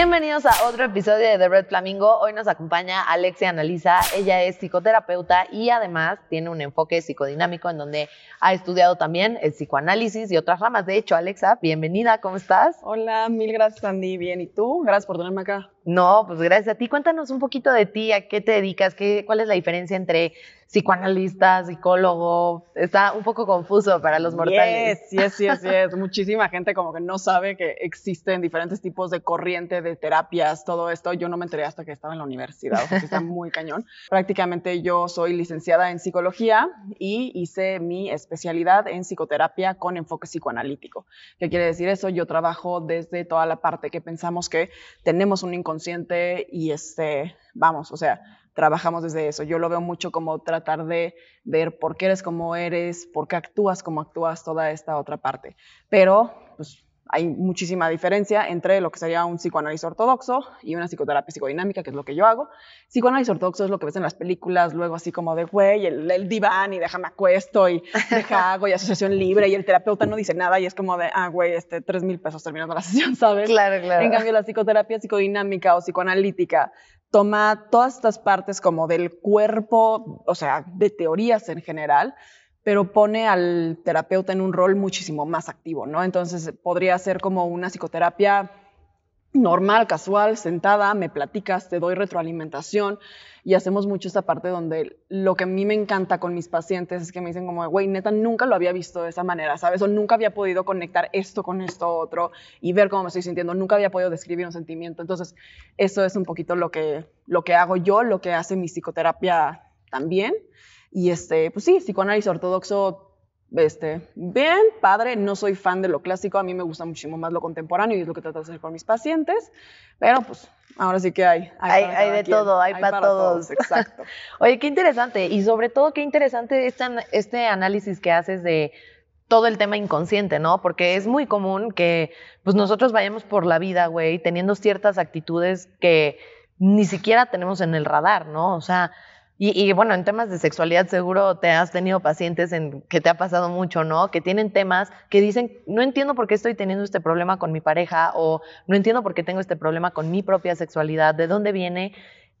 Bienvenidos a otro episodio de The Red Flamingo. Hoy nos acompaña Alexia Analiza. Ella es psicoterapeuta y además tiene un enfoque psicodinámico en donde ha estudiado también el psicoanálisis y otras ramas. De hecho, Alexa, bienvenida, ¿cómo estás? Hola, mil gracias, Andy. Bien, ¿y tú? Gracias por tenerme acá. No, pues gracias a ti. Cuéntanos un poquito de ti, a qué te dedicas, qué, cuál es la diferencia entre psicoanalista, psicólogo. Está un poco confuso para los mortales. Sí, sí, sí, sí. Muchísima gente como que no sabe que existen diferentes tipos de corriente, de terapias, todo esto. Yo no me enteré hasta que estaba en la universidad, o sea, está muy cañón. Prácticamente yo soy licenciada en psicología y hice mi especialidad en psicoterapia con enfoque psicoanalítico. ¿Qué quiere decir eso? Yo trabajo desde toda la parte que pensamos que tenemos un inconsciente y este, vamos, o sea, trabajamos desde eso. Yo lo veo mucho como tratar de ver por qué eres como eres, por qué actúas como actúas, toda esta otra parte. Pero, pues, hay muchísima diferencia entre lo que sería un psicoanálisis ortodoxo y una psicoterapia psicodinámica, que es lo que yo hago. Psicoanálisis ortodoxo es lo que ves en las películas, luego así como de, güey, el, diván y déjame acuesto y deja hago y asociación libre y el terapeuta no dice nada y es como de, ah, güey, este, tres mil pesos terminando la sesión, ¿sabes? Claro, claro. En cambio, la psicoterapia psicodinámica o psicoanalítica toma todas estas partes como del cuerpo, o sea, de teorías en general, pero pone al terapeuta en un rol muchísimo más activo, ¿no? Entonces podría ser como una psicoterapia normal, casual, sentada, me platicas, te doy retroalimentación y hacemos mucho esta parte donde lo que a mí me encanta con mis pacientes es que me dicen como, güey, neta, nunca lo había visto de esa manera, ¿sabes? O nunca había podido conectar esto con esto otro y ver cómo me estoy sintiendo, nunca había podido describir un sentimiento. Entonces, eso es un poquito lo que, lo que hago yo, lo que hace mi psicoterapia también. Y este, pues sí, psicoanálisis ortodoxo este, bien, padre, no soy fan de lo clásico, a mí me gusta muchísimo más lo contemporáneo y es lo que trato de hacer con mis pacientes, pero pues ahora sí que hay. Hay, hay, de todo, hay, para, todos. Exacto. Oye, qué interesante y sobre todo qué interesante este, este análisis que haces de todo el tema inconsciente, ¿no? Porque es muy común que pues nosotros vayamos por la vida, güey, teniendo ciertas actitudes que ni siquiera tenemos en el radar, ¿no? O sea, y, bueno, en temas de sexualidad seguro te has tenido pacientes en que te ha pasado mucho, ¿no? Que tienen temas que dicen, no entiendo por qué estoy teniendo este problema con mi pareja o no entiendo por qué tengo este problema con mi propia sexualidad, ¿de dónde viene?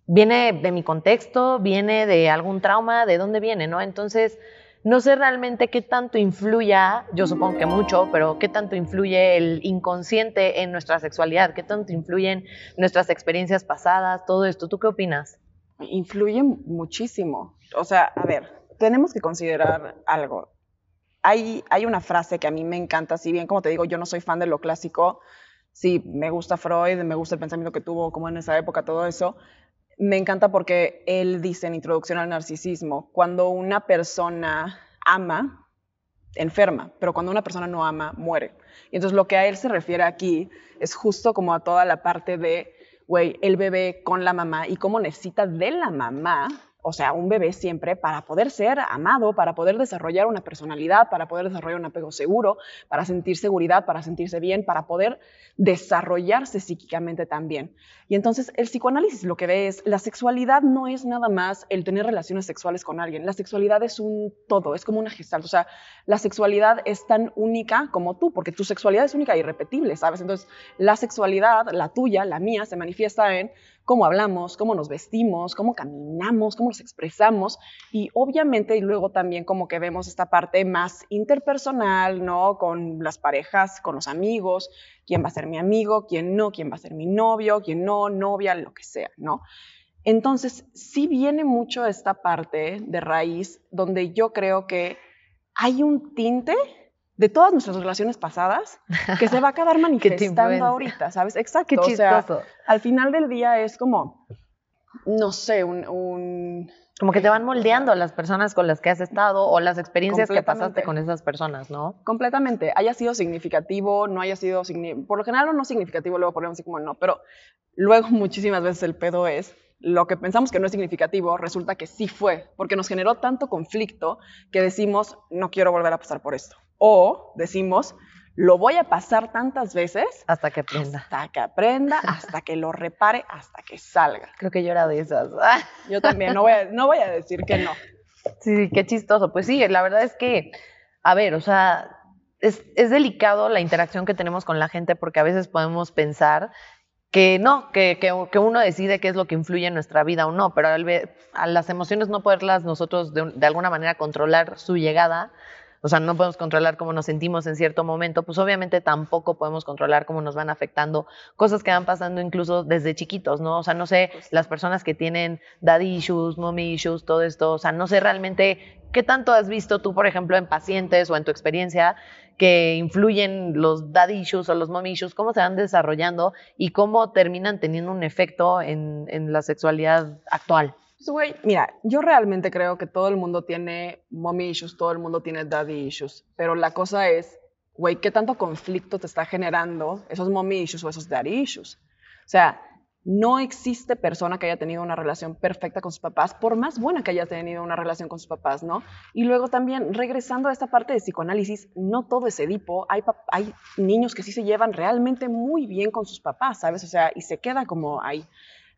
¿Viene de mi contexto? ¿Viene de algún trauma? ¿De dónde viene, no? Entonces, no sé realmente qué tanto influya, yo supongo que mucho, pero qué tanto influye el inconsciente en nuestra sexualidad, qué tanto influyen nuestras experiencias pasadas, todo esto. ¿Tú qué opinas? Influye muchísimo. O sea, a ver, tenemos que considerar algo. Hay, hay una frase que a mí me encanta, si bien como te digo, yo no soy fan de lo clásico, sí, me gusta Freud, me gusta el pensamiento que tuvo como en esa época, todo eso, me encanta porque él dice en Introducción al Narcisismo, cuando una persona ama, enferma, pero cuando una persona no ama, muere. Y entonces lo que a él se refiere aquí es justo como a toda la parte de güey, el bebé con la mamá y cómo necesita de la mamá o sea, un bebé siempre para poder ser amado, para poder desarrollar una personalidad, para poder desarrollar un apego seguro, para sentir seguridad, para sentirse bien, para poder desarrollarse psíquicamente también. Y entonces el psicoanálisis lo que ve es, la sexualidad no es nada más el tener relaciones sexuales con alguien, la sexualidad es un todo, es como una gestal, o sea, la sexualidad es tan única como tú, porque tu sexualidad es única e irrepetible, ¿sabes? Entonces, la sexualidad, la tuya, la mía, se manifiesta en cómo hablamos, cómo nos vestimos, cómo caminamos, cómo nos expresamos y obviamente y luego también como que vemos esta parte más interpersonal, ¿no? Con las parejas, con los amigos, quién va a ser mi amigo, quién no, quién va a ser mi novio, quién no, novia, lo que sea, ¿no? Entonces, sí viene mucho esta parte de raíz donde yo creo que hay un tinte de todas nuestras relaciones pasadas que se va a acabar manifestando ahorita, ¿sabes? Exacto. Qué chistoso. al final del día es como, no sé, un, Como que te van moldeando las personas con las que has estado o las experiencias que pasaste con esas personas, ¿no? Completamente. Haya sido significativo, no haya sido, por lo general o no significativo, luego ponemos así como no, pero luego muchísimas veces el pedo es lo que pensamos que no es significativo resulta que sí fue, porque nos generó tanto conflicto que decimos, no quiero volver a pasar por esto. O decimos, lo voy a pasar tantas veces. Hasta que aprenda. Hasta que aprenda, hasta que lo repare, hasta que salga. Creo que yo era de esas. Yo también, no voy a, no voy a decir que no. Sí, qué chistoso. Pues sí, la verdad es que, a ver, o sea, es, es delicado la interacción que tenemos con la gente porque a veces podemos pensar que no, que, que, uno decide qué es lo que influye en nuestra vida o no, pero a las emociones no poderlas nosotros de, de, alguna manera controlar su llegada, o sea, no podemos controlar cómo nos sentimos en cierto momento, pues obviamente tampoco podemos controlar cómo nos van afectando cosas que van pasando incluso desde chiquitos, ¿no? O sea, no sé, las personas que tienen daddy issues, mommy issues, todo esto, o sea, no sé realmente qué tanto has visto tú, por ejemplo, en pacientes o en tu experiencia que influyen los daddy issues o los mommy issues, cómo se van desarrollando y cómo terminan teniendo un efecto en, la sexualidad actual. Pues, güey, mira, yo realmente creo que todo el mundo tiene mommy issues, todo el mundo tiene daddy issues, pero la cosa es, güey, ¿qué tanto conflicto te está generando esos mommy issues o esos daddy issues? O sea, no existe persona que haya tenido una relación perfecta con sus papás, por más buena que haya tenido una relación con sus papás, ¿no? Y luego también, regresando a esta parte de psicoanálisis, no todo es Edipo, hay, hay niños que sí se llevan realmente muy bien con sus papás, ¿sabes? O sea, y se queda como ahí.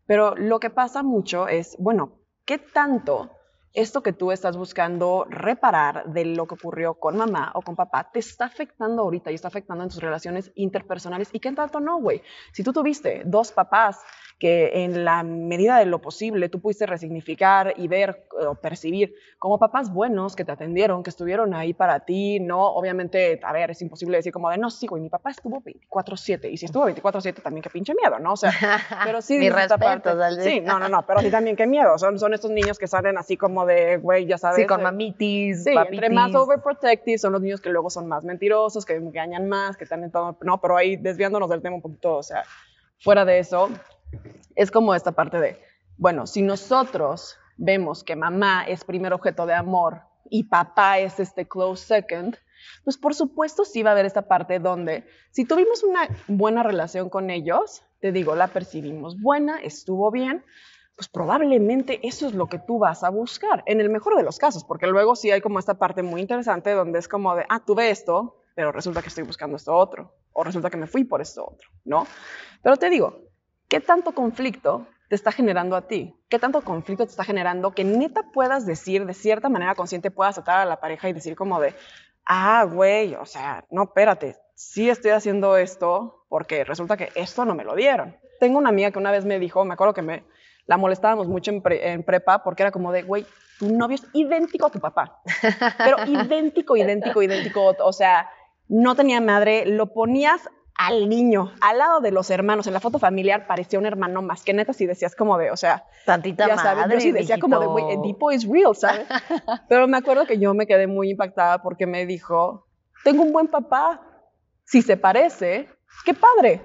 Pero lo que pasa mucho es, bueno, ¿qué tanto esto que tú estás buscando reparar de lo que ocurrió con mamá o con papá te está afectando ahorita y está afectando en tus relaciones interpersonales y qué tanto no, güey. Si tú tuviste dos papás que en la medida de lo posible tú pudiste resignificar y ver eh, o percibir como papás buenos que te atendieron, que estuvieron ahí para ti, ¿no? Obviamente, a ver, es imposible decir como de, no, sí, güey, mi papá estuvo 24/7 y si estuvo 24/7 también qué pinche miedo, ¿no? O sea, pero sí, mi respeto, sí, no, no, no, pero sí también qué miedo, son, son estos niños que salen así como de, güey, ya sabes. Sí, con mamitis, Sí, entre más overprotective son los niños que luego son más mentirosos, que engañan más, que están en todo, no, pero ahí desviándonos del tema un poquito, o sea, fuera de eso, es como esta parte de, bueno, si nosotros vemos que mamá es primer objeto de amor y papá es este close second, pues por supuesto sí va a haber esta parte donde si tuvimos una buena relación con ellos, te digo, la percibimos buena, estuvo bien, pues probablemente eso es lo que tú vas a buscar, en el mejor de los casos, porque luego sí hay como esta parte muy interesante donde es como de, ah, tuve esto, pero resulta que estoy buscando esto otro, o resulta que me fui por esto otro, ¿no? Pero te digo, ¿Qué tanto conflicto te está generando a ti? ¿Qué tanto conflicto te está generando que neta puedas decir, de cierta manera consciente, puedas atar a la pareja y decir como de, ah, güey, o sea, no, espérate, sí estoy haciendo esto porque resulta que esto no me lo dieron. Tengo una amiga que una vez me dijo, me acuerdo que me la molestábamos mucho en, en prepa porque era como de, güey, tu novio es idéntico a tu papá, pero idéntico, idéntico, idéntico, o sea, no tenía madre, lo ponías al niño, al lado de los hermanos. En la foto familiar parecía un hermano más que neta si decías como de, o sea, tantita ya sabes, yo sí decía como de, güey, Edipo is real, ¿sabes? Pero me acuerdo que yo me quedé muy impactada porque me dijo, tengo un buen papá, si se parece, qué padre.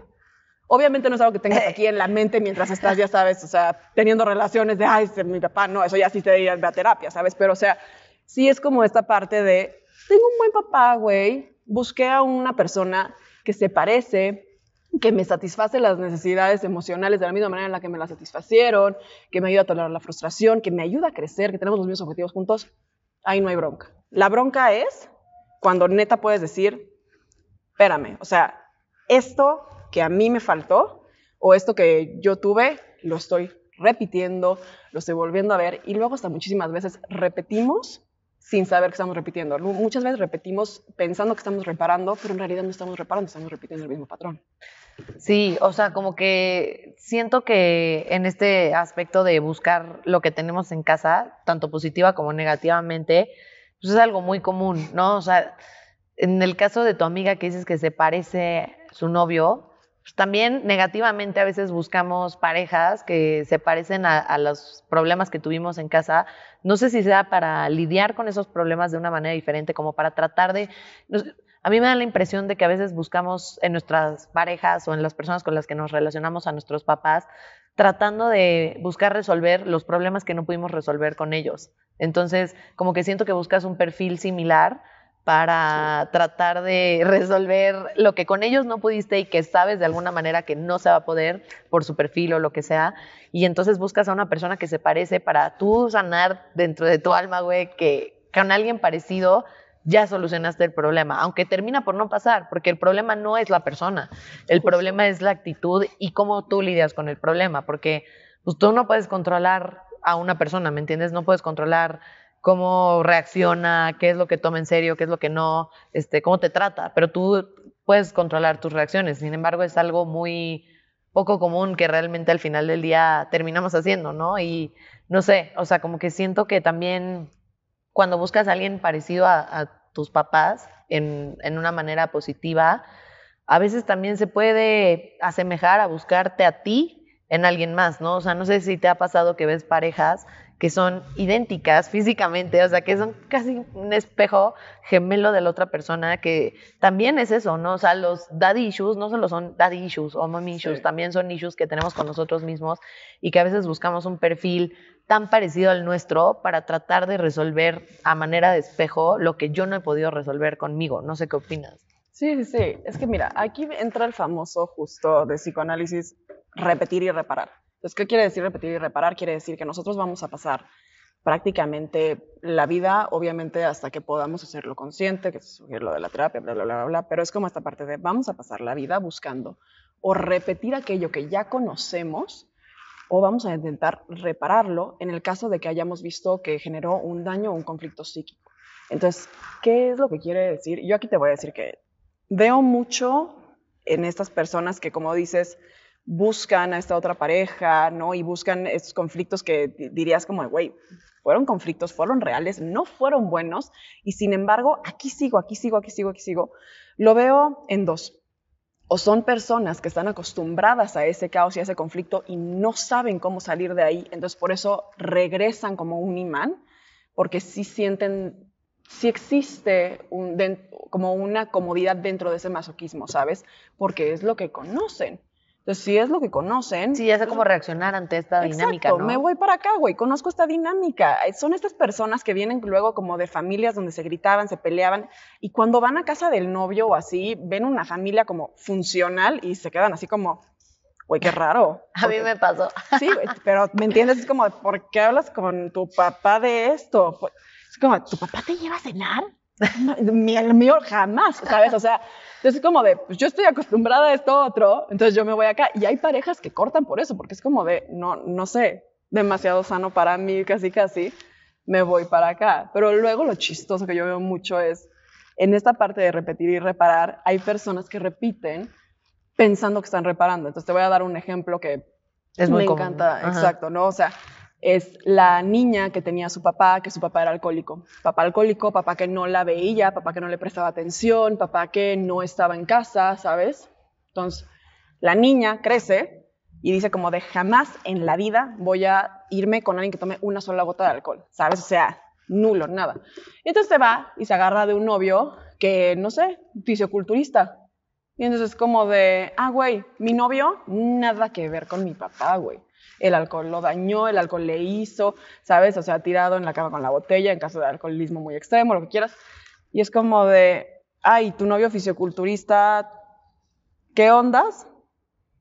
Obviamente no es algo que tengas aquí en la mente mientras estás, ya sabes, o sea, teniendo relaciones de, ay, es mi papá, no, eso ya sí te diría a terapia, ¿sabes? Pero, o sea, sí es como esta parte de, tengo un buen papá, güey, busqué a una persona que se parece, que me satisface las necesidades emocionales de la misma manera en la que me las satisfacieron, que me ayuda a tolerar la frustración, que me ayuda a crecer, que tenemos los mismos objetivos juntos, ahí no hay bronca. La bronca es cuando neta puedes decir, espérame, o sea, esto que a mí me faltó o esto que yo tuve, lo estoy repitiendo, lo estoy volviendo a ver y luego hasta muchísimas veces repetimos sin saber que estamos repitiendo. Muchas veces repetimos pensando que estamos reparando, pero en realidad no estamos reparando, estamos repitiendo el mismo patrón. Sí, o sea, como que siento que en este aspecto de buscar lo que tenemos en casa, tanto positiva como negativamente, pues es algo muy común, ¿no? O sea, en el caso de tu amiga que dices que se parece su novio, pues también negativamente a veces buscamos parejas que se parecen a, los problemas que tuvimos en casa. No sé si sea para lidiar con esos problemas de una manera diferente, como para tratar de... a mí me da la impresión de que a veces buscamos en nuestras parejas o en las personas con las que nos relacionamos a nuestros papás, tratando de buscar resolver los problemas que no pudimos resolver con ellos. Entonces, como que siento que buscas un perfil similar para tratar de resolver lo que con ellos no pudiste y que sabes de alguna manera que no se va a poder por su perfil o lo que sea. Y entonces buscas a una persona que se parece para tú sanar dentro de tu alma, güey, que con alguien parecido ya solucionaste el problema, aunque termina por no pasar, porque el problema no es la persona, el problema es la actitud y cómo tú lidias con el problema, porque pues, tú no puedes controlar a una persona, ¿me entiendes? No puedes controlar cómo reacciona, qué es lo que toma en serio, qué es lo que no, este, cómo te trata, pero tú puedes controlar tus reacciones. Sin embargo, es algo muy poco común que realmente al final del día terminamos haciendo, ¿no? Y no sé, o sea, como que siento que también cuando buscas a alguien parecido a, tus papás en, en, una manera positiva, a veces también se puede asemejar a buscarte a ti en alguien más, ¿no? O sea, no sé si te ha pasado que ves parejas que son idénticas físicamente, o sea, que son casi un espejo gemelo de la otra persona, que también es eso, ¿no? O sea, los daddy issues no solo son daddy issues o mommy issues, también son issues que tenemos con nosotros mismos y que a veces buscamos un perfil tan parecido al nuestro para tratar de resolver a manera de espejo lo que yo no he podido resolver conmigo. No sé qué opinas. Sí, sí, sí. Es que mira, aquí entra el famoso justo de psicoanálisis repetir y reparar. Entonces, ¿qué quiere decir repetir y reparar? Quiere decir que nosotros vamos a pasar prácticamente la vida, obviamente hasta que podamos hacerlo consciente, que es lo de la terapia, bla, bla, bla, bla, pero es como esta parte de vamos a pasar la vida buscando o repetir aquello que ya conocemos o vamos a intentar repararlo en el caso de que hayamos visto que generó un daño o un conflicto psíquico. Entonces, ¿qué es lo que quiere decir? Yo aquí te voy a decir que veo mucho en estas personas que, como dices, buscan a esta otra pareja, ¿no? Y buscan estos conflictos que dirías como, güey, fueron conflictos, fueron reales, no fueron buenos, y sin embargo, aquí sigo, aquí sigo, aquí sigo, aquí sigo. Lo veo en dos. O son personas que están acostumbradas a ese caos y a ese conflicto y no saben cómo salir de ahí, entonces por eso regresan como un imán, porque sí sienten, sí existe como una comodidad dentro de ese masoquismo, ¿sabes? Porque es lo que conocen. Entonces, si es lo que conocen. Sí, ya sé cómo reaccionar ante esta dinámica. ¿no? me voy para acá, güey, conozco esta dinámica. Son estas personas que vienen luego como de familias donde se gritaban, se peleaban, y cuando van a casa del novio o así, ven una familia como funcional y se quedan así como, güey, qué raro. a mí me pasó. Sí, pero ¿me entiendes? Es como, ¿por qué hablas con tu papá de esto? Es como, ¿tu papá te lleva a cenar? el mío jamás, ¿sabes? O sea, entonces es como de, pues yo estoy acostumbrada a esto otro, entonces yo me voy acá. Y hay parejas que cortan por eso, porque es como de, no, no sé, demasiado sano para mí, casi casi, me voy para acá. Pero luego lo chistoso que yo veo mucho es, en esta parte de repetir y reparar, hay personas que repiten pensando que están reparando. Entonces te voy a dar un ejemplo que es muy me encanta, exacto, ¿no? O sea, es la niña que tenía a su papá, que su papá era alcohólico. Papá alcohólico, papá que no la veía, papá que no le prestaba atención, papá que no estaba en casa, ¿sabes? Entonces, la niña crece y dice como de jamás en la vida voy a irme con alguien que tome una sola gota de alcohol, ¿sabes? O sea, nulo, nada. Y entonces se va y se agarra de un novio que, no sé, fisioculturista. Y entonces es como de, ah, güey, mi novio, nada que ver con mi papá, güey el alcohol lo dañó, el alcohol le hizo, ¿sabes? O sea, tirado en la cama con la botella en caso de alcoholismo muy extremo, lo que quieras. Y es como de, ay, tu novio fisioculturista, ¿qué ondas?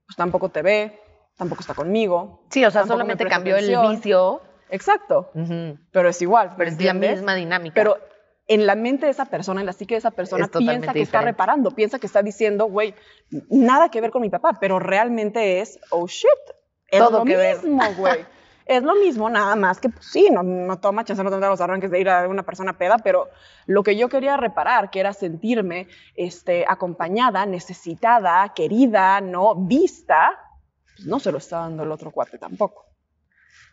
Pues tampoco te ve, tampoco está conmigo. Sí, o sea, solamente cambió el vicio. Exacto, pero es igual. Pero es la misma dinámica. Pero en la mente de esa persona, en la psique de esa persona, piensa que está reparando, piensa que está diciendo, güey, nada que ver con mi papá, pero realmente es, oh shit, es lo mismo, güey. es lo mismo, nada más que, pues, sí, no, no toma chance, no tendrá los arranques de ir a una persona peda, pero lo que yo quería reparar, que era sentirme este, acompañada, necesitada, querida, no vista, pues no se lo está dando el otro cuate tampoco.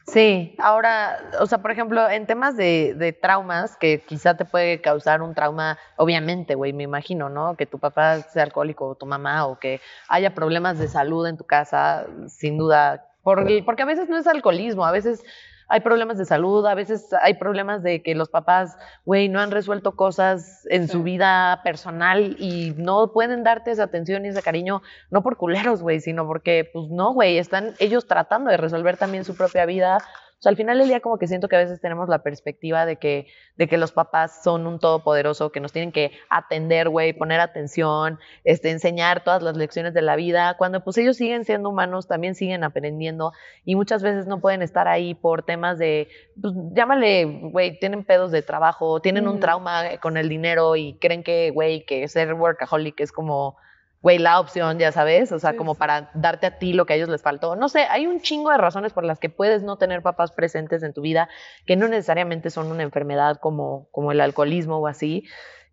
Sí, ahora, o sea, por ejemplo, en temas de, de traumas, que quizá te puede causar un trauma, obviamente, güey, me imagino, ¿no? Que tu papá sea alcohólico o tu mamá, o que haya problemas de salud en tu casa, sin duda, porque a veces no es alcoholismo, a veces hay problemas de salud, a veces hay problemas de que los papás, güey, no han resuelto cosas en su vida personal y no pueden darte esa atención y ese cariño, no por culeros, güey, sino porque, pues no, güey, están ellos tratando de resolver también su propia vida sea, al final del día como que siento que a veces tenemos la perspectiva de que, de que los papás son un todopoderoso, que nos tienen que atender, güey, poner atención, este, enseñar todas las lecciones de la vida, cuando pues ellos siguen siendo humanos, también siguen aprendiendo y muchas veces no pueden estar ahí por temas de, pues llámale, güey, tienen pedos de trabajo, tienen un trauma con el dinero y creen que, güey, que ser workaholic es como güey, la opción, ya sabes, o sea, como para darte a ti lo que a ellos les faltó. No sé, hay un chingo de razones por las que puedes no tener papás presentes en tu vida, que no necesariamente son una enfermedad como, como el alcoholismo o así.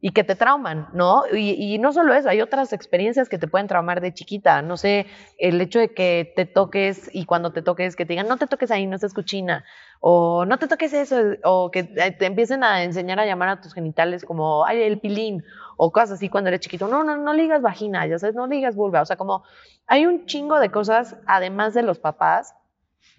Y que te trauman, ¿no? Y, no solo eso, hay otras experiencias que te pueden traumar de chiquita, no sé, el hecho de que te toques y cuando te toques que te digan, no te toques ahí, no seas cochina, o no te toques eso, o que te empiecen a enseñar a llamar a tus genitales como, ay, el pilín, o cosas así cuando eres chiquito, no, no, no ligas vagina, ya sabes, no ligas vulva, o sea, como hay un chingo de cosas, además de los papás,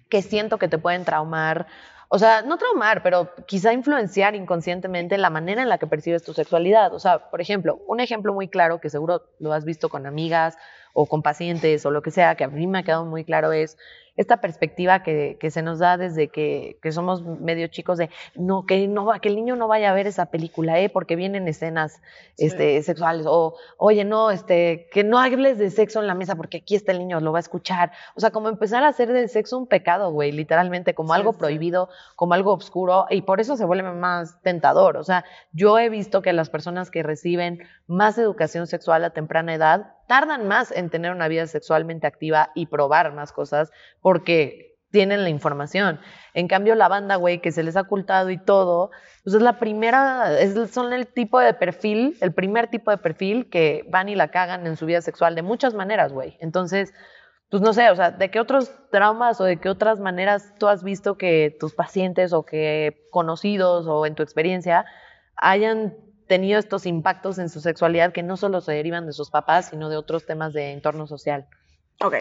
que siento que te pueden traumar o sea, no traumar, pero quizá influenciar inconscientemente la manera en la que percibes tu sexualidad. O sea, por ejemplo, un ejemplo muy claro que seguro lo has visto con amigas o con pacientes o lo que sea, que a mí me ha quedado muy claro es esta perspectiva que, que se nos da desde que, que, somos medio chicos de no que no que el niño no vaya a ver esa película eh porque vienen escenas este sexuales o oye no este que no hables de sexo en la mesa porque aquí está el niño lo va a escuchar o sea como empezar a hacer del sexo un pecado güey literalmente como algo prohibido como algo oscuro y por eso se vuelve más tentador. O sea yo he visto que las personas que reciben más educación sexual a temprana edad tardan más en tener una vida sexualmente activa y probar más cosas porque tienen la información. En cambio, la banda, güey, que se les ha ocultado y todo, pues es la primera, son el tipo de perfil, el primer tipo de perfil que van y la cagan en su vida sexual de muchas maneras, güey. Entonces, pues no sé, o sea, ¿de qué otros traumas o de qué otras maneras tú has visto que tus pacientes o que conocidos o en tu experiencia hayan tenido estos impactos en su sexualidad que no solo se derivan de sus papás, sino de otros temas de entorno social. Ok,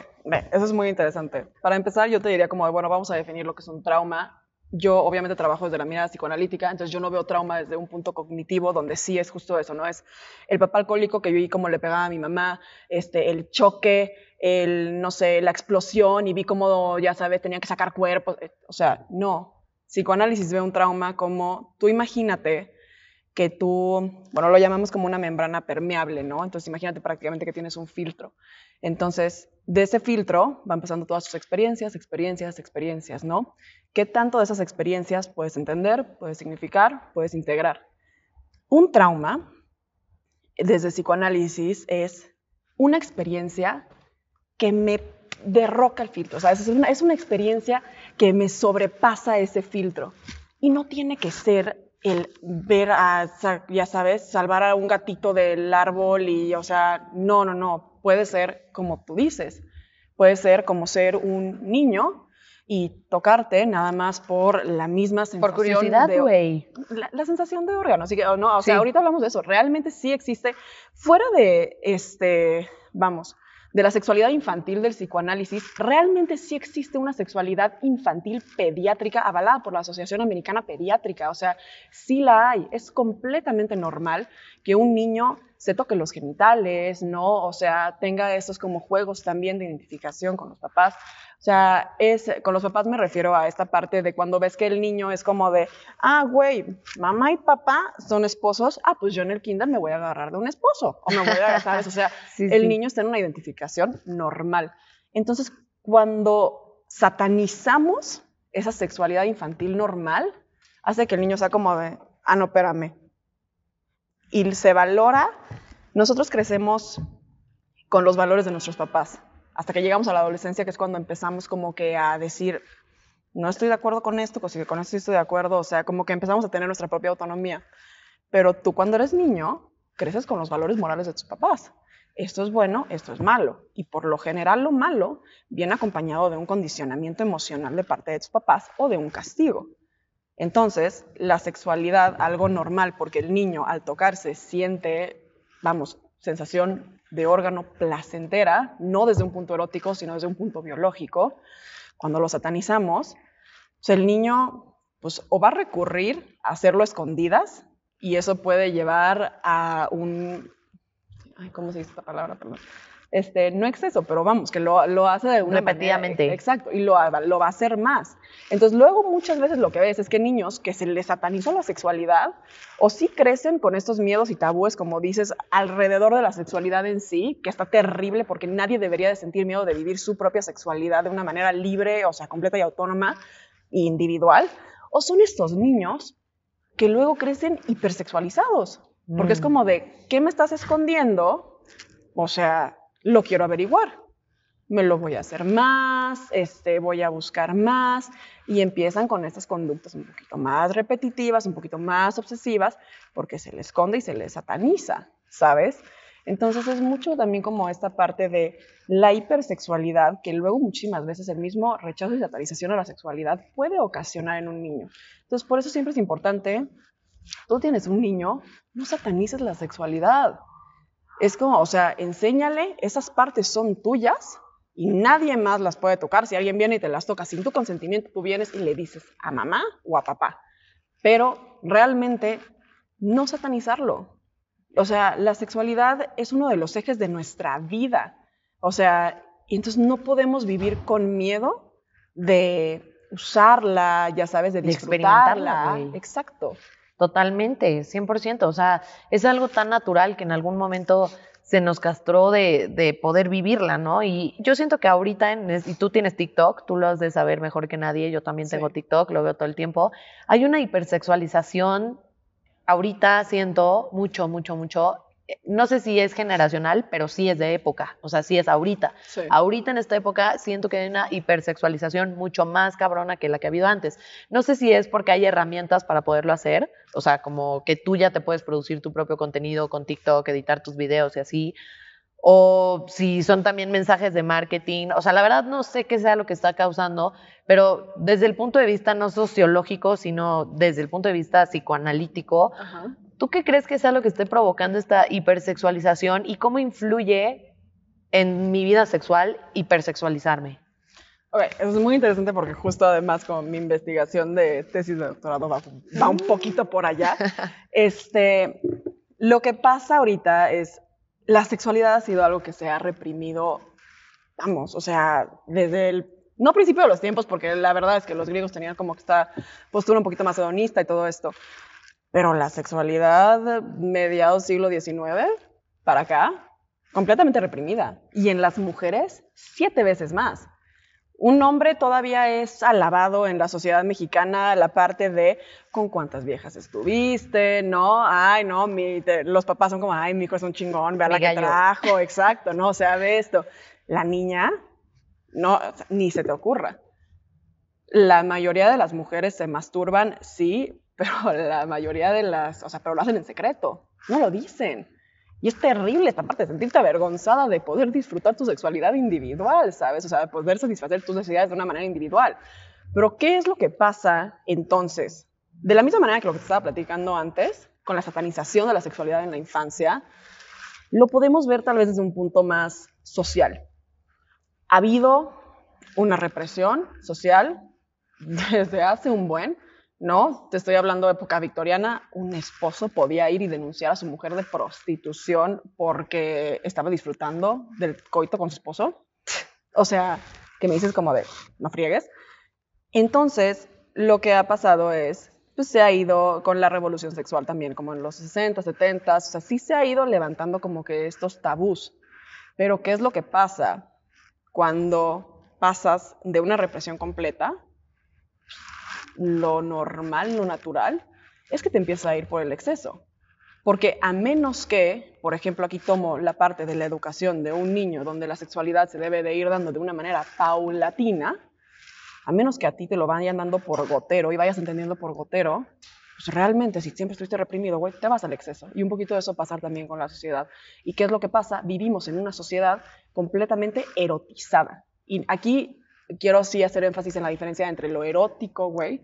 eso es muy interesante. Para empezar, yo te diría como, bueno, vamos a definir lo que es un trauma. Yo obviamente trabajo desde la mirada psicoanalítica, entonces yo no veo trauma desde un punto cognitivo donde sí es justo eso, ¿no? Es el papá alcohólico que yo vi cómo le pegaba a mi mamá, este, el choque, el, no sé, la explosión y vi cómo, ya sabes, tenía que sacar cuerpos. Eh, o sea, no. Psicoanálisis ve un trauma como, tú imagínate que tú, bueno, lo llamamos como una membrana permeable, ¿no? Entonces imagínate prácticamente que tienes un filtro. Entonces, de ese filtro van pasando todas tus experiencias, experiencias, experiencias, ¿no? ¿Qué tanto de esas experiencias puedes entender, puedes significar, puedes integrar? Un trauma, desde psicoanálisis, es una experiencia que me derroca el filtro, o sea, es una, es una experiencia que me sobrepasa ese filtro. Y no tiene que ser el ver a, ya sabes, salvar a un gatito del árbol y, o sea, no, no, no, puede ser como tú dices, puede ser como ser un niño y tocarte nada más por la misma sensación. Por curiosidad, güey. La, sensación de órgano. Así que, no, o sea, ahorita hablamos de eso. Realmente sí existe, fuera de, este, vamos, de la sexualidad infantil del psicoanálisis, realmente sí existe una sexualidad infantil pediátrica avalada por la Asociación Americana Pediátrica. O sea, sí la hay. Es completamente normal que un niño se toque los genitales, ¿no? O sea, tenga esos como juegos también de identificación con los papás. O sea, es, con los papás me refiero a esta parte de cuando ves que el niño es como de, ah, güey, mamá y papá son esposos, ah, pues yo en el kinder me voy a agarrar de un esposo, o me voy a agarrar, o sea, el niño está en una identificación normal. Entonces, cuando satanizamos esa sexualidad infantil normal, hace que el niño sea como de, ah, no, espérame, y se valora, nosotros crecemos con los valores de nuestros papás, hasta que llegamos a la adolescencia, que es cuando empezamos como que a decir, no estoy de acuerdo con esto, pues con esto estoy de acuerdo, o sea, como que empezamos a tener nuestra propia autonomía. Pero tú cuando eres niño, creces con los valores morales de tus papás. Esto es bueno, esto es malo. Y por lo general lo malo viene acompañado de un condicionamiento emocional de parte de tus papás o de un castigo. Entonces, la sexualidad, algo normal, porque el niño al tocarse siente, vamos, sensación de órgano placentera, no desde un punto erótico, sino desde un punto biológico. Cuando lo satanizamos, el niño pues, o va a recurrir a hacerlo escondidas, y eso puede llevar a un... ¿Cómo se dice esta palabra? Perdón este, no exceso, pero vamos, que lo, lo hace de una Repetidamente. exacto, y lo, lo, va a hacer más. Entonces, luego muchas veces lo que ves es que niños que se les satanizó la sexualidad, o sí crecen con estos miedos y tabúes, como dices, alrededor de la sexualidad en sí, que está terrible porque nadie debería de sentir miedo de vivir su propia sexualidad de una manera libre, o sea, completa y autónoma e individual, o son estos niños que luego crecen hipersexualizados, porque es mm. como de, ¿qué me estás escondiendo? O sea, lo quiero averiguar. me lo voy a hacer más, este, voy a buscar más, y empiezan con estas conductas un poquito más repetitivas, un poquito más obsesivas, porque se les esconde y se les sataniza, ¿sabes? Entonces es mucho también como esta parte de la hipersexualidad, que luego muchísimas veces el mismo rechazo y satanización a la sexualidad puede ocasionar en un niño. Entonces por eso siempre es importante, tú tienes un niño, no satanices la sexualidad. Es como, o sea, enséñale, esas partes son tuyas y nadie más las puede tocar. Si alguien viene y te las toca sin tu consentimiento, tú vienes y le dices a mamá o a papá. Pero realmente no satanizarlo. O sea, la sexualidad es uno de los ejes de nuestra vida. O sea, y entonces no podemos vivir con miedo de usarla, ya sabes, de disfrutarla. Exacto. Totalmente, 100%. O sea, es algo tan natural que en algún momento se nos castró de, de poder vivirla, ¿no? Y yo siento que ahorita, en, y tú tienes TikTok, tú lo has de saber mejor que nadie, yo también tengo TikTok, lo veo todo el tiempo, hay una hipersexualización, ahorita siento mucho, mucho, mucho no sé si es generacional, pero sí es de época, o sea, sí es ahorita. Ahorita en esta época siento que hay una hipersexualización mucho más cabrona que la que ha habido antes. No sé si es porque hay herramientas para poderlo hacer, o sea, como que tú ya te puedes producir tu propio contenido con TikTok, editar tus videos y así, o si son también mensajes de marketing, o sea, la verdad no sé qué sea lo que está causando, pero desde el punto de vista no sociológico, sino desde el punto de vista psicoanalítico, ¿Tú qué crees que sea lo que esté provocando esta hipersexualización y cómo influye en mi vida sexual hipersexualizarme? Ok, eso es muy interesante porque justo además con mi investigación de tesis de doctorado va, un poquito por allá. Este, lo que pasa ahorita es, la sexualidad ha sido algo que se ha reprimido, vamos, o sea, desde el, no principio de los tiempos, porque la verdad es que los griegos tenían como que esta postura un poquito más hedonista y todo esto, pero la sexualidad, mediados siglo XIX para acá, completamente reprimida. Y en las mujeres, siete veces más. Un hombre todavía es alabado en la sociedad mexicana la parte de con cuántas viejas estuviste, ¿no? Ay, no, los papás son como, ay, mi hijo es un chingón, vea la que trajo, exacto, ¿no? O sea, ve esto. La niña, no, ni se te ocurra. La mayoría de las mujeres se masturban, sí, pero la mayoría de las, o sea, pero lo hacen en secreto, no lo dicen. Y es terrible esta parte de sentirte avergonzada de poder disfrutar tu sexualidad individual, ¿sabes? O sea, de poder satisfacer tus necesidades de una manera individual. Pero, ¿qué es lo que pasa entonces? De la misma manera que lo que te estaba platicando antes, con la satanización de la sexualidad en la infancia, lo podemos ver tal vez desde un punto más social. Ha habido una represión social desde hace un buen, ¿no? Te estoy hablando de época victoriana, un esposo podía ir y denunciar a su mujer de prostitución porque estaba disfrutando del coito con su esposo. O sea, que me dices como de, no friegues. Entonces, lo que ha pasado es, pues se ha ido con la revolución sexual también, como en los 60, 70, o sea, sí se ha ido levantando como que estos tabús. Pero, ¿qué es lo que pasa cuando pasas de una represión completa lo normal, lo natural, es que te empieza a ir por el exceso. Porque a menos que, por ejemplo, aquí tomo la parte de la educación de un niño donde la sexualidad se debe de ir dando de una manera paulatina, a menos que a ti te lo vayan dando por gotero y vayas entendiendo por gotero, pues realmente si siempre estuviste reprimido, güey, te vas al exceso. Y un poquito de eso pasar también con la sociedad. ¿Y qué es lo que pasa? Vivimos en una sociedad completamente erotizada. Y aquí quiero sí hacer énfasis en la diferencia entre lo erótico, güey,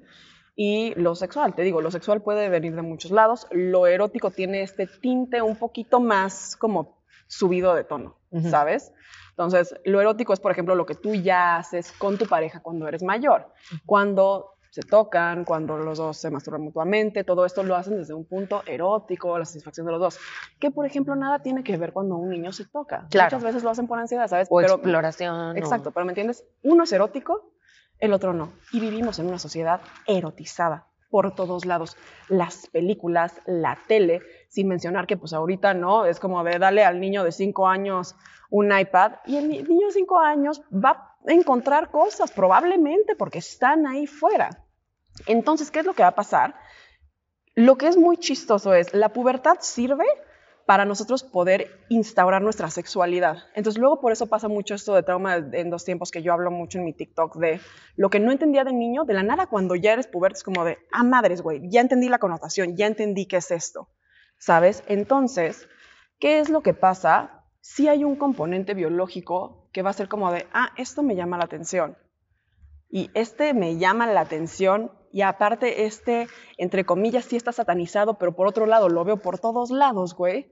y lo sexual. Te digo, lo sexual puede venir de muchos lados. Lo erótico tiene este tinte un poquito más como subido de tono, ¿sabes? Entonces, lo erótico es, por ejemplo, lo que tú ya haces con tu pareja cuando eres mayor. Cuando se tocan, cuando los dos se masturban mutuamente, todo esto lo hacen desde un punto erótico, la satisfacción de los dos. Que, por ejemplo, nada tiene que ver cuando un niño se toca. Muchas veces lo hacen por ansiedad, ¿sabes? O exploración. Exacto, pero ¿me entiendes? Uno es erótico, el otro no. Y vivimos en una sociedad erotizada por todos lados. Las películas, la tele, sin mencionar que pues ahorita no, es como, a ver, dale al niño de 5 años un iPad y el niño de 5 años va a encontrar cosas probablemente porque están ahí fuera. Entonces, ¿qué es lo que va a pasar? Lo que es muy chistoso es, la pubertad sirve para nosotros poder instaurar nuestra sexualidad. Entonces luego por eso pasa mucho esto de trauma en dos tiempos que yo hablo mucho en mi TikTok de lo que no entendía de niño, de la nada cuando ya eres puberto es como de, ah, madres, güey, ya entendí la connotación, ya entendí qué es esto, ¿sabes? Entonces, ¿qué es lo que pasa? Si hay un componente biológico que va a ser como de, ah, esto me llama la atención. Y este me llama la atención y aparte este, entre comillas, sí está satanizado, pero por otro lado lo veo por todos lados, güey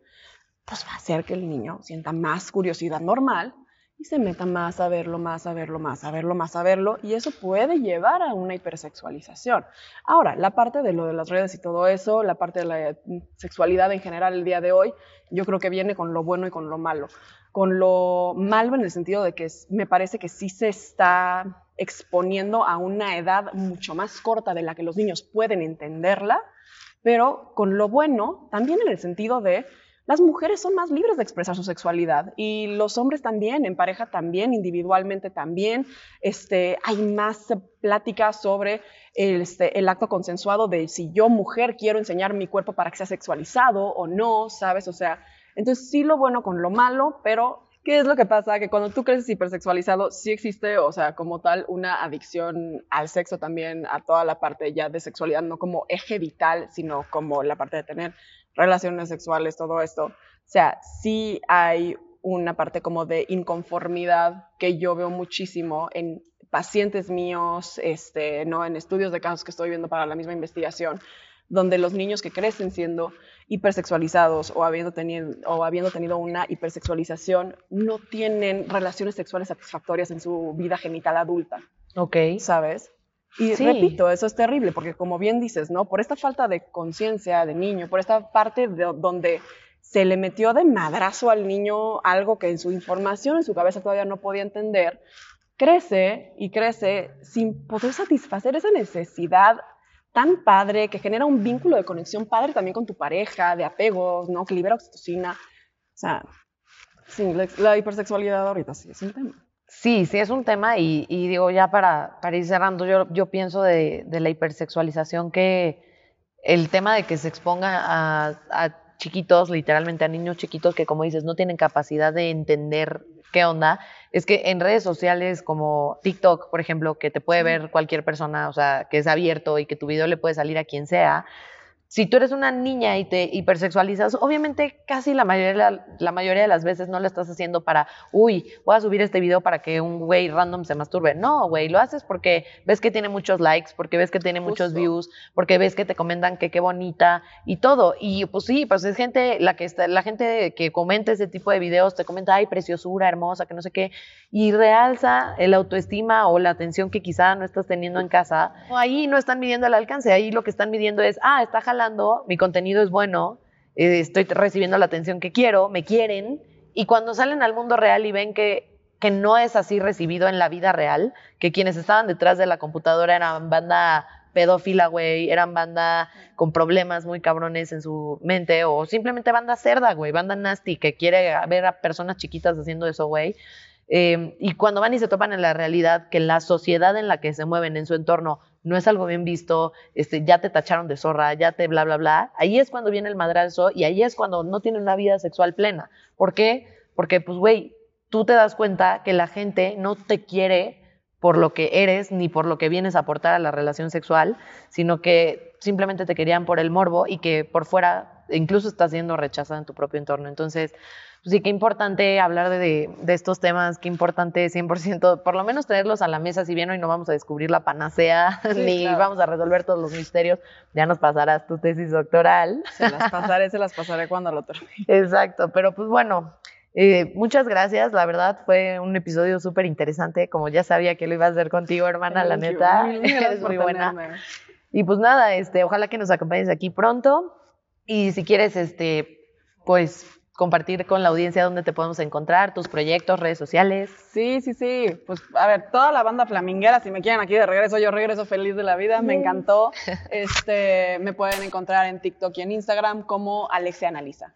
pues va a hacer que el niño sienta más curiosidad normal y se meta más a verlo, más a verlo, más a verlo, más a verlo, y eso puede llevar a una hipersexualización. Ahora, la parte de lo de las redes y todo eso, la parte de la sexualidad en general el día de hoy, yo creo que viene con lo bueno y con lo malo. Con lo malo en el sentido de que me parece que sí se está exponiendo a una edad mucho más corta de la que los niños pueden entenderla, pero con lo bueno también en el sentido de las mujeres son más libres de expresar su sexualidad y los hombres también, en pareja también, individualmente también. Este, hay más pláticas sobre el, este, el acto consensuado de si yo, mujer, quiero enseñar mi cuerpo para que sea sexualizado o no, ¿sabes? O sea, entonces sí lo bueno con lo malo, pero ¿Qué es lo que pasa? Que cuando tú creces hipersexualizado, sí existe, o sea, como tal, una adicción al sexo también, a toda la parte ya de sexualidad, no como eje vital, sino como la parte de tener relaciones sexuales, todo esto. O sea, sí hay una parte como de inconformidad que yo veo muchísimo en pacientes míos, este, ¿no? en estudios de casos que estoy viendo para la misma investigación, donde los niños que crecen siendo hipersexualizados o habiendo, tenido, o habiendo tenido una hipersexualización no tienen relaciones sexuales satisfactorias en su vida genital adulta. Ok. ¿Sabes? Y repito, eso es terrible, porque como bien dices, ¿no? Por esta falta de conciencia de niño, por esta parte de donde se le metió de madrazo al niño algo que en su información, en su cabeza todavía no podía entender, crece y crece sin poder satisfacer esa necesidad tan padre que genera un vínculo de conexión padre también con tu pareja, de apegos, ¿no? Que libera oxitocina. O sea, sí, la, hipersexualidad ahorita sí es un tema. Sí, sí es un tema y, digo ya para, para, ir cerrando, yo, yo pienso de, la hipersexualización que el tema de que se exponga a, a chiquitos, literalmente a niños chiquitos que como dices no tienen capacidad de entender qué onda, es que en redes sociales como TikTok, por ejemplo, que te puede ver cualquier persona, o sea, que es abierto y que tu video le puede salir a quien sea, si tú eres una niña y te hipersexualizas, obviamente casi la mayoría, la mayoría de las veces no lo estás haciendo para, uy, voy a subir este video para que un güey random se masturbe. No, güey, lo haces porque ves que tiene muchos likes, porque ves que tiene muchos views, porque ves que te comentan que qué bonita y todo. Y pues sí, pues es gente, la que está, la gente que comenta ese tipo de videos te comenta, ay, preciosura, hermosa, que no sé qué, y realza el autoestima o la atención que quizá no estás teniendo en casa. Ahí no están midiendo el alcance, ahí lo que están midiendo es, ah, está jalando mi contenido es bueno, eh, estoy recibiendo la atención que quiero, me quieren, y cuando salen al mundo real y ven que, que no es así recibido en la vida real, que quienes estaban detrás de la computadora eran banda pedófila, güey, eran banda con problemas muy cabrones en su mente, o simplemente banda cerda, güey, banda nasty, que quiere ver a personas chiquitas haciendo eso, güey. Eh, y cuando van y se topan en la realidad que la sociedad en la que se mueven en su entorno no es algo bien visto, este, ya te tacharon de zorra, ya te bla, bla, bla. Ahí es cuando viene el madrazo y ahí es cuando no tiene una vida sexual plena. ¿Por qué? Porque, pues, güey, tú te das cuenta que la gente no te quiere por lo que eres ni por lo que vienes a aportar a la relación sexual, sino que simplemente te querían por el morbo y que por fuera incluso estás siendo rechazada en tu propio entorno. Entonces, pues sí, qué importante hablar de, estos temas, qué importante 100%, por lo menos tenerlos a la mesa, si bien hoy no vamos a descubrir la panacea, ni vamos a resolver todos los misterios, ya nos pasarás tu tesis doctoral. Se las pasaré, se las pasaré cuando lo termine. Exacto, pero pues bueno, eh, muchas gracias, la verdad fue un episodio súper interesante, como ya sabía que lo iba a hacer contigo, hermana, la neta, eres muy buena. Y pues nada, este, ojalá que nos acompañes aquí pronto y si quieres, este, pues compartir con la audiencia dónde te podemos encontrar, tus proyectos, redes sociales. Sí, sí, sí. Pues a ver, toda la banda flaminguera, si me quieren aquí de regreso, yo regreso feliz de la vida, me encantó. Este, me pueden encontrar en TikTok y en Instagram como Alexia Analiza.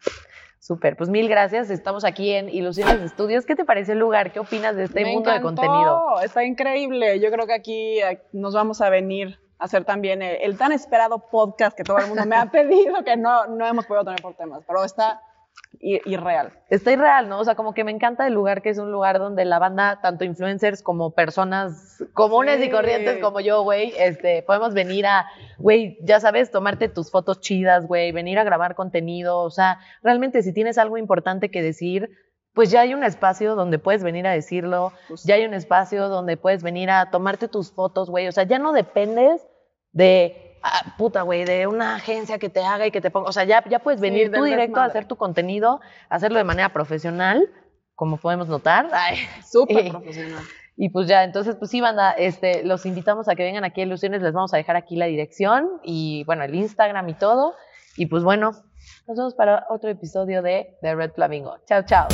Súper, pues mil gracias. Estamos aquí en Ilusiones Estudios. ¿Qué te parece el lugar? ¿Qué opinas de este mundo de contenido? Está increíble. Yo creo que aquí eh, nos vamos a venir a hacer también el, el tan esperado podcast que todo el mundo me ha pedido, que no, no hemos podido tener por temas, pero está irreal. Está irreal, ¿no? O sea, como que me encanta el lugar que es un lugar donde la banda, tanto influencers como personas comunes y corrientes como yo, güey, este, podemos venir a, güey, ya sabes, tomarte tus fotos chidas, güey, venir a grabar contenido, o sea, realmente si tienes algo importante que decir, pues ya hay un espacio donde puedes venir a decirlo, ya hay un espacio donde puedes venir a tomarte tus fotos, güey, o sea, ya no dependes de Ah, puta, güey, de una agencia que te haga y que te ponga, o sea, ya, ya puedes venir tú directo a hacer tu contenido, hacerlo de manera profesional, como podemos notar. Súper profesional. Y pues ya, entonces, pues sí, banda, este, los invitamos a que vengan aquí a Ilusiones, les vamos a dejar aquí la dirección y, bueno, el Instagram y todo. Y pues bueno, nos vemos para otro episodio de The Red Flamingo. Chao, chao.